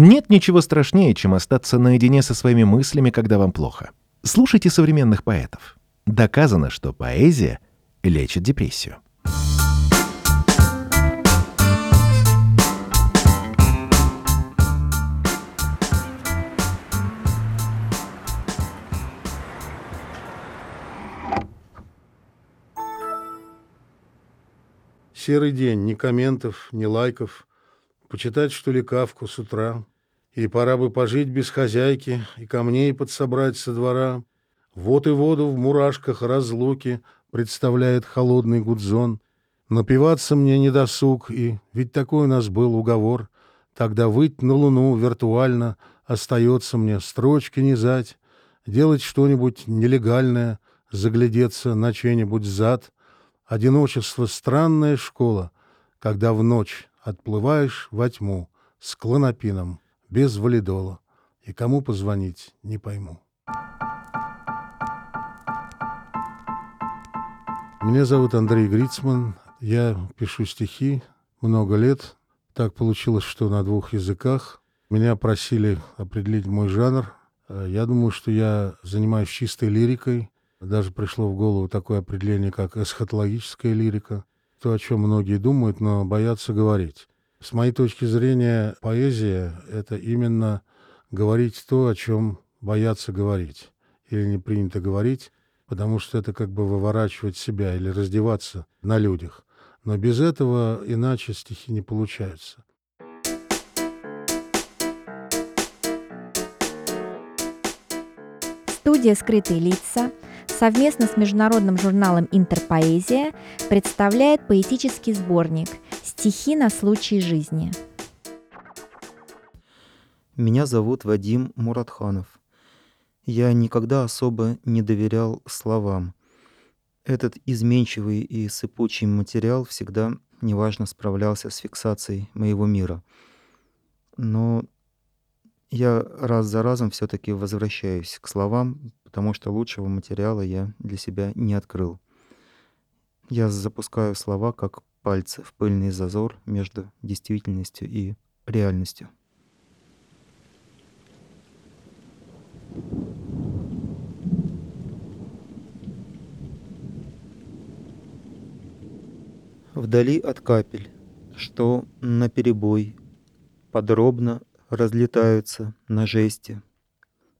Нет ничего страшнее, чем остаться наедине со своими мыслями, когда вам плохо. Слушайте современных поэтов. Доказано, что поэзия лечит депрессию. Серый день, ни комментов, ни лайков. Почитать, что ли, кавку с утра. И пора бы пожить без хозяйки, и камней подсобрать со двора. Вот и воду в мурашках разлуки представляет холодный гудзон. Напиваться мне не досуг, и ведь такой у нас был уговор. Тогда выть на луну виртуально остается мне строчки низать, делать что-нибудь нелегальное, заглядеться на чей-нибудь зад — Одиночество — странная школа, когда в ночь отплываешь во тьму с клонопином, без валидола, и кому позвонить не пойму. Меня зовут Андрей Грицман, я пишу стихи много лет. Так получилось, что на двух языках. Меня просили определить мой жанр. Я думаю, что я занимаюсь чистой лирикой, даже пришло в голову такое определение, как эсхатологическая лирика, то, о чем многие думают, но боятся говорить. С моей точки зрения, поэзия — это именно говорить то, о чем боятся говорить или не принято говорить, потому что это как бы выворачивать себя или раздеваться на людях. Но без этого иначе стихи не получаются. Студия «Скрытые лица» совместно с международным журналом «Интерпоэзия» представляет поэтический сборник «Стихи на случай жизни». Меня зовут Вадим Муратханов. Я никогда особо не доверял словам. Этот изменчивый и сыпучий материал всегда неважно справлялся с фиксацией моего мира. Но я раз за разом все таки возвращаюсь к словам, потому что лучшего материала я для себя не открыл. Я запускаю слова как пальцы в пыльный зазор между действительностью и реальностью. Вдали от капель, что на перебой подробно разлетаются на жести.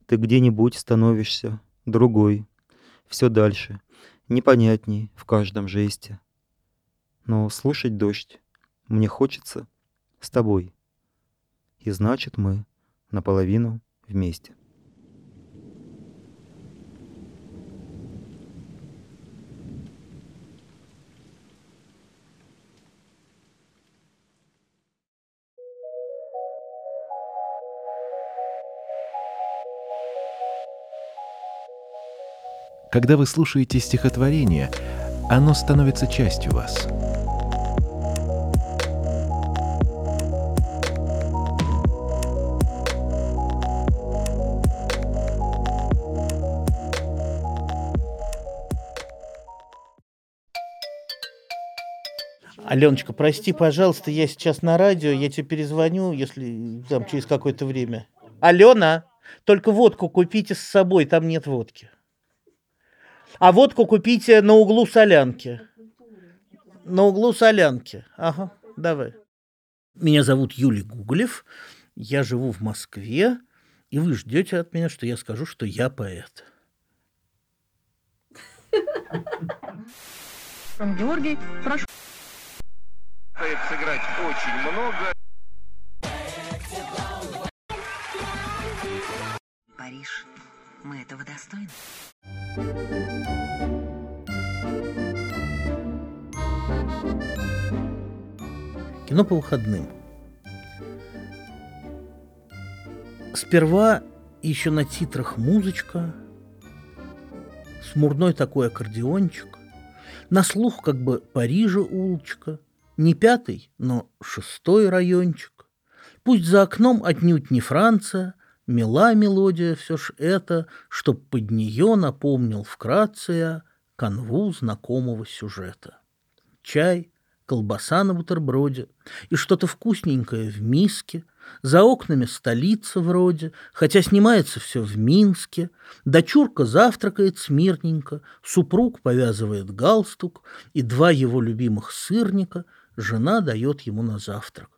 Ты где-нибудь становишься другой, все дальше, непонятней в каждом жесте. Но слушать дождь мне хочется с тобой. И значит, мы наполовину вместе. Когда вы слушаете стихотворение, оно становится частью вас. Аленочка, прости, пожалуйста, я сейчас на радио, я тебе перезвоню, если там через какое-то время. Алена, только водку купите с собой, там нет водки. А водку купите на углу солянки. На углу солянки. Ага, давай. Меня зовут Юлий Гуглев. Я живу в Москве. И вы ждете от меня, что я скажу, что я поэт. Георгий, прошу. Сыграть очень много. Париж, мы этого достойны. Кино по выходным. Сперва еще на титрах музычка, смурной такой аккордеончик, на слух как бы Парижа улочка, не пятый, но шестой райончик. Пусть за окном отнюдь не Франция, мила мелодия все ж это, чтоб под нее напомнил вкратце я канву знакомого сюжета. Чай, колбаса на бутерброде и что-то вкусненькое в миске, За окнами столица вроде, хотя снимается все в Минске. Дочурка завтракает смирненько, супруг повязывает галстук, и два его любимых сырника жена дает ему на завтрак.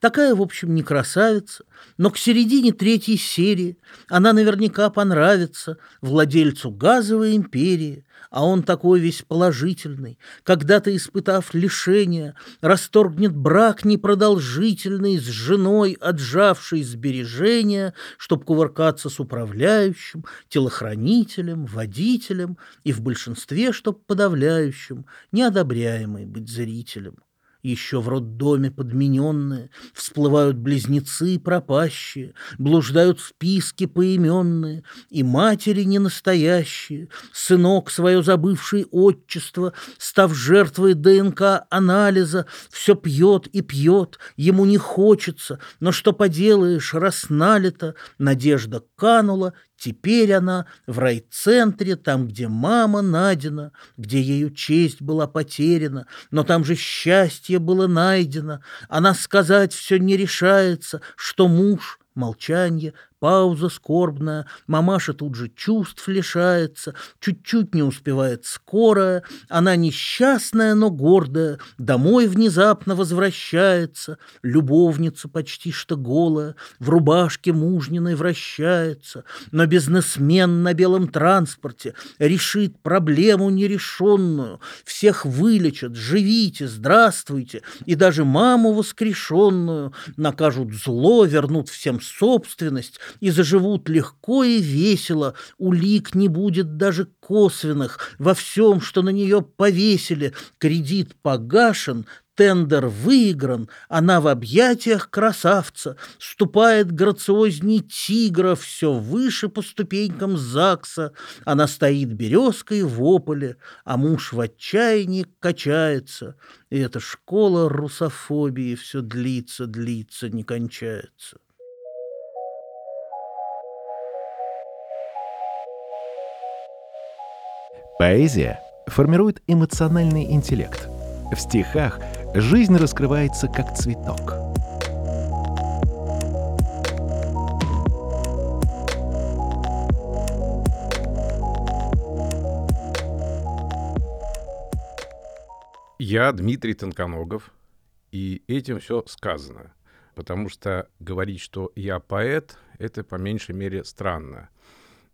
Такая, в общем, не красавица, но к середине третьей серии она наверняка понравится владельцу газовой империи, а он такой весь положительный, когда-то испытав лишение, расторгнет брак непродолжительный с женой, отжавшей сбережения, чтоб кувыркаться с управляющим, телохранителем, водителем и в большинстве, чтоб подавляющим, неодобряемый быть зрителем. Еще в роддоме подмененные, всплывают близнецы пропащие, блуждают списки поименные, и матери ненастоящие, сынок свое забывший отчество, став жертвой ДНК-анализа, все пьет и пьет, ему не хочется, но что поделаешь, раз налито, надежда канула, Теперь она в райцентре, там, где мама Надина, где ею честь была потеряна, но там же счастье было найдено. Она сказать все не решается, что муж Молчанье, пауза скорбная, мамаша тут же чувств лишается, чуть-чуть не успевает скорая, она несчастная, но гордая, домой внезапно возвращается, любовница почти что голая, в рубашке мужниной вращается, но бизнесмен на белом транспорте решит проблему нерешенную, всех вылечат, живите, здравствуйте, и даже маму воскрешенную накажут зло, вернут всем собственность и заживут легко и весело, улик не будет даже косвенных, во всем, что на нее повесили, кредит погашен, Тендер выигран, она в объятиях красавца, ступает грациозней тигра все выше по ступенькам ЗАГСа. Она стоит березкой в ополе, а муж в отчаянии качается. И эта школа русофобии все длится, длится, не кончается. Поэзия формирует эмоциональный интеллект. В стихах жизнь раскрывается как цветок. Я Дмитрий Тонконогов, и этим все сказано. Потому что говорить, что я поэт, это по меньшей мере странно.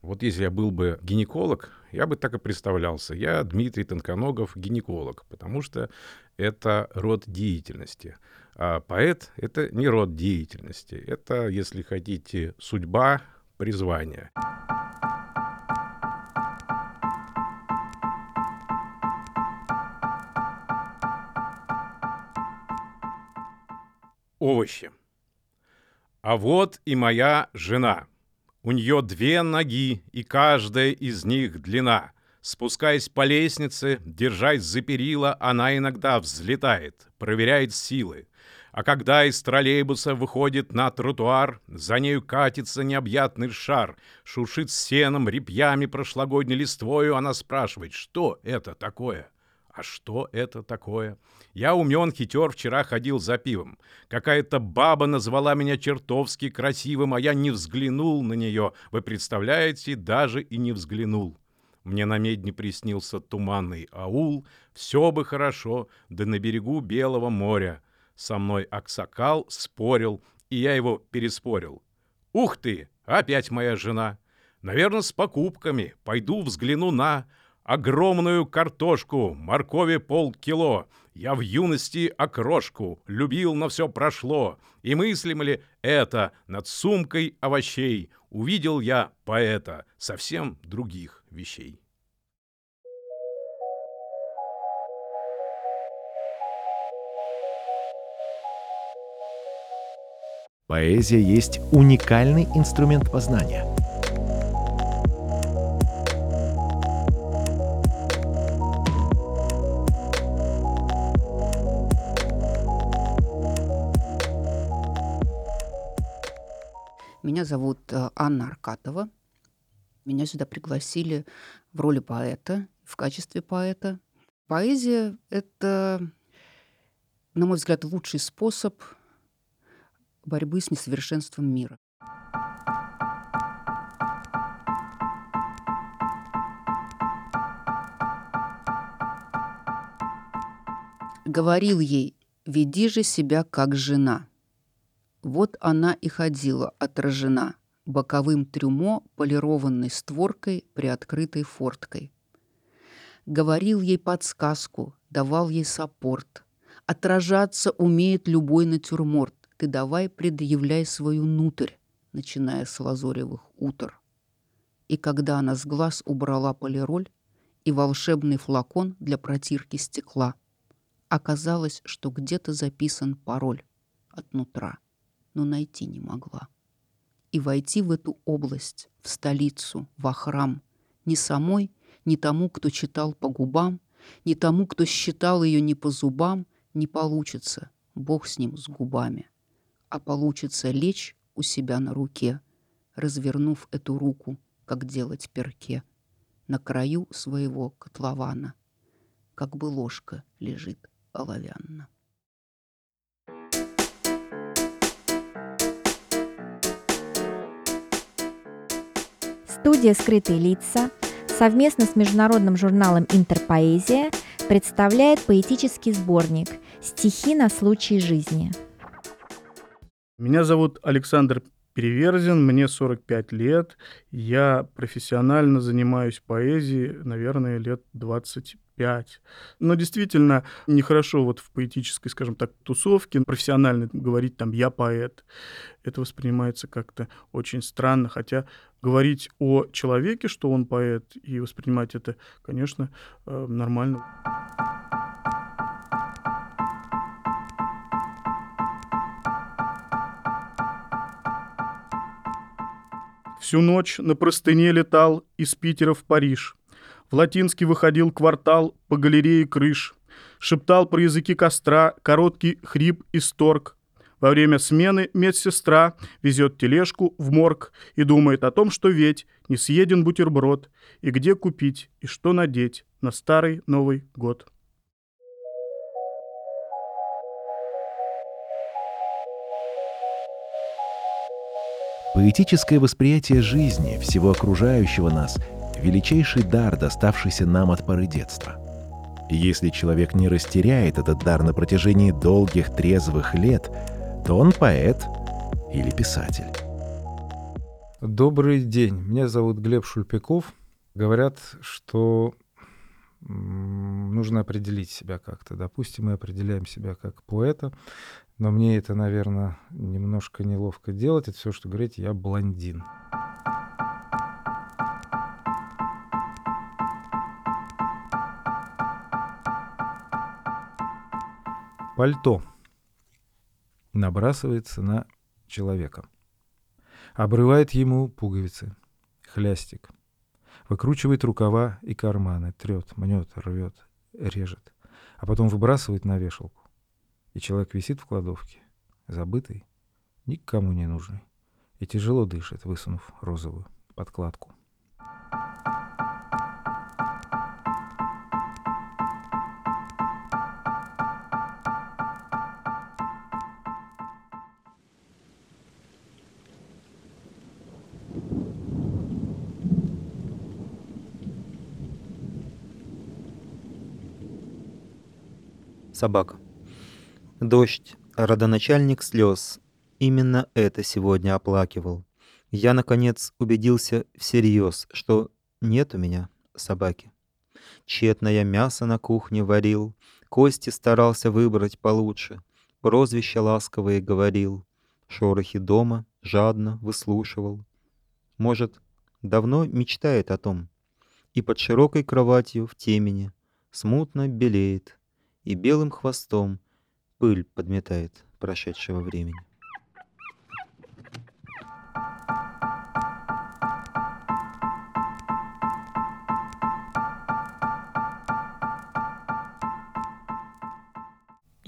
Вот если я был бы гинеколог, я бы так и представлялся. Я Дмитрий Тонконогов, гинеколог, потому что это род деятельности. А поэт — это не род деятельности. Это, если хотите, судьба, призвание. Овощи. А вот и моя жена — у нее две ноги, и каждая из них длина. Спускаясь по лестнице, держась за перила, она иногда взлетает, проверяет силы. А когда из троллейбуса выходит на тротуар, за нею катится необъятный шар, шуршит сеном, репьями прошлогодней листвою, она спрашивает, что это такое? А что это такое? Я умен, хитер, вчера ходил за пивом. Какая-то баба назвала меня чертовски красивым, а я не взглянул на нее. Вы представляете, даже и не взглянул. Мне на медне приснился туманный аул. Все бы хорошо, да на берегу Белого моря. Со мной Аксакал спорил, и я его переспорил. Ух ты, опять моя жена. Наверное, с покупками. Пойду взгляну на огромную картошку, моркови полкило, я в юности окрошку, любил, но все прошло. И мыслим ли это над сумкой овощей? Увидел я поэта совсем других вещей. Поэзия есть уникальный инструмент познания – Меня зовут э, Анна Аркатова. Меня сюда пригласили в роли поэта, в качестве поэта. Поэзия — это, на мой взгляд, лучший способ борьбы с несовершенством мира. Говорил ей, веди же себя как жена. Вот она и ходила отражена боковым трюмо полированной створкой приоткрытой форткой. Говорил ей подсказку, давал ей саппорт. Отражаться умеет любой натюрморт. Ты давай предъявляй свою нутрь, начиная с лазоревых утр. И когда она с глаз убрала полироль и волшебный флакон для протирки стекла, оказалось, что где-то записан пароль от нутра, но найти не могла. И войти в эту область, в столицу, во храм, не самой, ни тому, кто читал по губам, ни тому, кто считал ее не по зубам, не получится, Бог с ним, с губами. А получится лечь у себя на руке, развернув эту руку, как делать перке, на краю своего котлована, как бы ложка лежит оловянна. Студия «Скрытые лица» совместно с международным журналом «Интерпоэзия» представляет поэтический сборник «Стихи на случай жизни». Меня зовут Александр Переверзин, мне 45 лет. Я профессионально занимаюсь поэзией, наверное, лет 25. Но действительно нехорошо вот в поэтической, скажем так, тусовке профессионально говорить там «я поэт». Это воспринимается как-то очень странно, хотя говорить о человеке, что он поэт, и воспринимать это, конечно, э, нормально. Всю ночь на простыне летал из Питера в Париж. В Латинский выходил квартал по галерее крыш. Шептал про языки костра короткий хрип и сторг. Во время смены медсестра везет тележку в морг и думает о том, что ведь не съеден бутерброд, и где купить, и что надеть на старый Новый год. Поэтическое восприятие жизни, всего окружающего нас – величайший дар, доставшийся нам от поры детства. Если человек не растеряет этот дар на протяжении долгих трезвых лет, то он поэт или писатель. Добрый день, меня зовут Глеб Шульпяков. Говорят, что нужно определить себя как-то. Допустим, мы определяем себя как поэта, но мне это, наверное, немножко неловко делать. Это все, что говорить, я блондин. Пальто набрасывается на человека. Обрывает ему пуговицы, хлястик. Выкручивает рукава и карманы, трет, мнет, рвет, режет. А потом выбрасывает на вешалку. И человек висит в кладовке, забытый, никому не нужный, и тяжело дышит, высунув розовую подкладку. Собака. Дождь, родоначальник слез. Именно это сегодня оплакивал. Я, наконец, убедился всерьез, что нет у меня собаки. Тщетно мясо на кухне варил, кости старался выбрать получше, прозвища ласковые говорил, шорохи дома жадно выслушивал. Может, давно мечтает о том, и под широкой кроватью в темени смутно белеет, и белым хвостом пыль подметает прошедшего времени.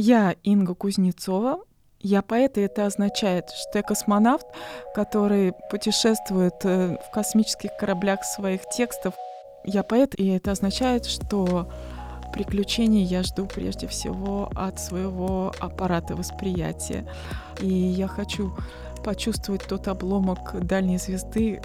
Я Инга Кузнецова. Я поэт, и это означает, что я космонавт, который путешествует э, в космических кораблях своих текстов. Я поэт, и это означает, что Приключений я жду прежде всего от своего аппарата восприятия. И я хочу почувствовать тот обломок дальней звезды,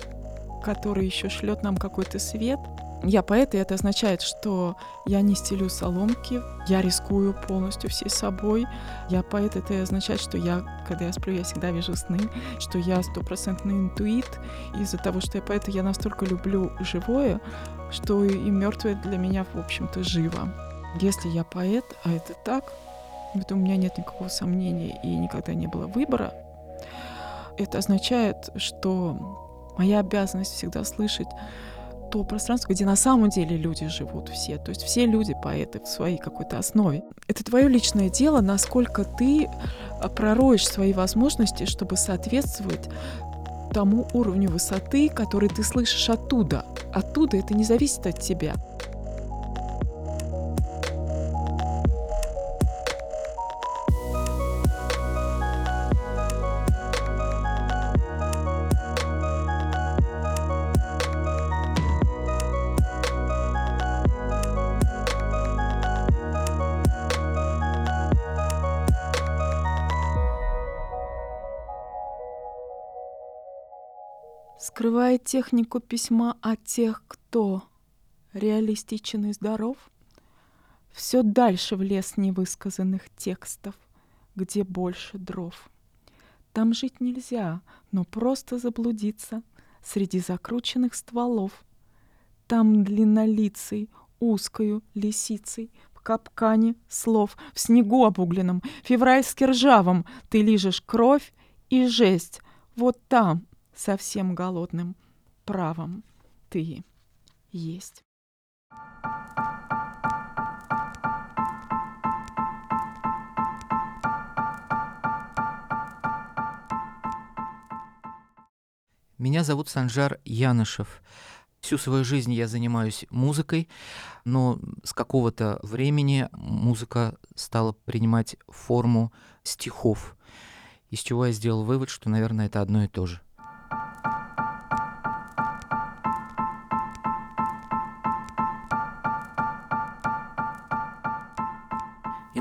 который еще шлет нам какой-то свет. Я поэт, и это означает, что я не стелю соломки, я рискую полностью всей собой. Я поэт, это означает, что я, когда я сплю, я всегда вижу сны, что я стопроцентный интуит. Из-за того, что я поэт, я настолько люблю живое, что и мертвое для меня, в общем-то, живо. Если я поэт, а это так, это у меня нет никакого сомнения и никогда не было выбора, это означает, что моя обязанность всегда слышать то пространство, где на самом деле люди живут все. То есть все люди поэты в своей какой-то основе. Это твое личное дело, насколько ты а, пророешь свои возможности, чтобы соответствовать тому уровню высоты, который ты слышишь оттуда. Оттуда это не зависит от тебя. Скрывает технику письма от тех, кто реалистичен и здоров, все дальше в лес невысказанных текстов, где больше дров. Там жить нельзя, но просто заблудиться среди закрученных стволов. Там длиннолицей, узкою лисицей, в капкане слов, в снегу обугленном, февральски ржавом ты лижешь кровь и жесть. Вот там совсем голодным правом ты есть. Меня зовут Санжар Янышев. Всю свою жизнь я занимаюсь музыкой, но с какого-то времени музыка стала принимать форму стихов, из чего я сделал вывод, что, наверное, это одно и то же.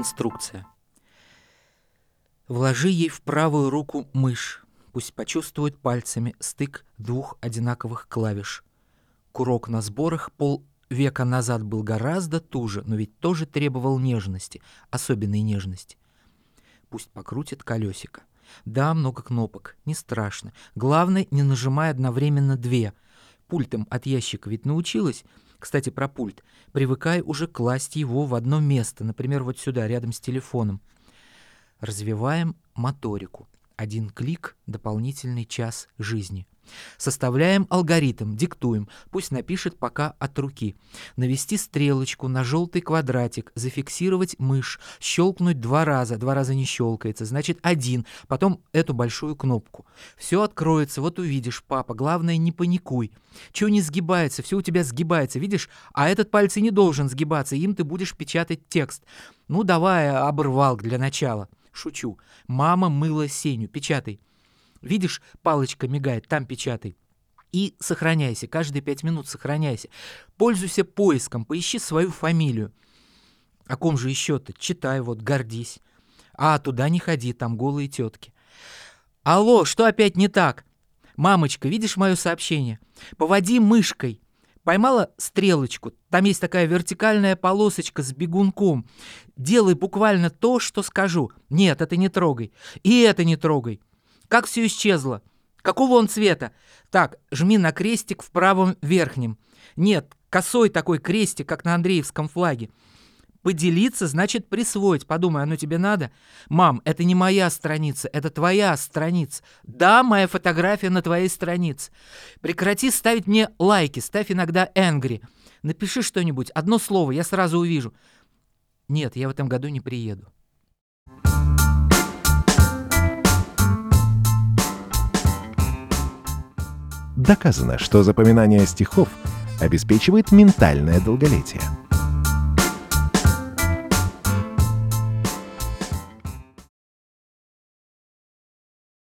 Инструкция. Вложи ей в правую руку мышь. Пусть почувствует пальцами стык двух одинаковых клавиш. Курок на сборах пол века назад был гораздо туже, но ведь тоже требовал нежности, особенной нежности. Пусть покрутит колесико. Да, много кнопок, не страшно. Главное, не нажимай одновременно две. Пультом от ящика ведь научилась, кстати, про пульт. Привыкай уже класть его в одно место, например, вот сюда, рядом с телефоном. Развиваем моторику. Один клик — дополнительный час жизни. Составляем алгоритм, диктуем, пусть напишет пока от руки. Навести стрелочку на желтый квадратик, зафиксировать мышь, щелкнуть два раза, два раза не щелкается, значит один, потом эту большую кнопку. Все откроется, вот увидишь, папа, главное не паникуй. Чего не сгибается, все у тебя сгибается, видишь? А этот пальцы не должен сгибаться, им ты будешь печатать текст. Ну давай оборвал для начала. Шучу. Мама мыла Сеню, печатай. Видишь, палочка мигает, там печатай. И сохраняйся, каждые пять минут сохраняйся. Пользуйся поиском, поищи свою фамилию. О ком же еще-то? Читай вот, гордись. А, туда не ходи, там голые тетки. Алло, что опять не так? Мамочка, видишь мое сообщение? Поводи мышкой. Поймала стрелочку, там есть такая вертикальная полосочка с бегунком. Делай буквально то, что скажу. Нет, это не трогай. И это не трогай. Как все исчезло? Какого он цвета? Так, жми на крестик в правом верхнем. Нет, косой такой крестик, как на Андреевском флаге. Поделиться значит присвоить. Подумай, оно тебе надо? Мам, это не моя страница, это твоя страница. Да, моя фотография на твоей странице. Прекрати ставить мне лайки, ставь иногда angry. Напиши что-нибудь, одно слово, я сразу увижу. Нет, я в этом году не приеду. Доказано, что запоминание стихов обеспечивает ментальное долголетие.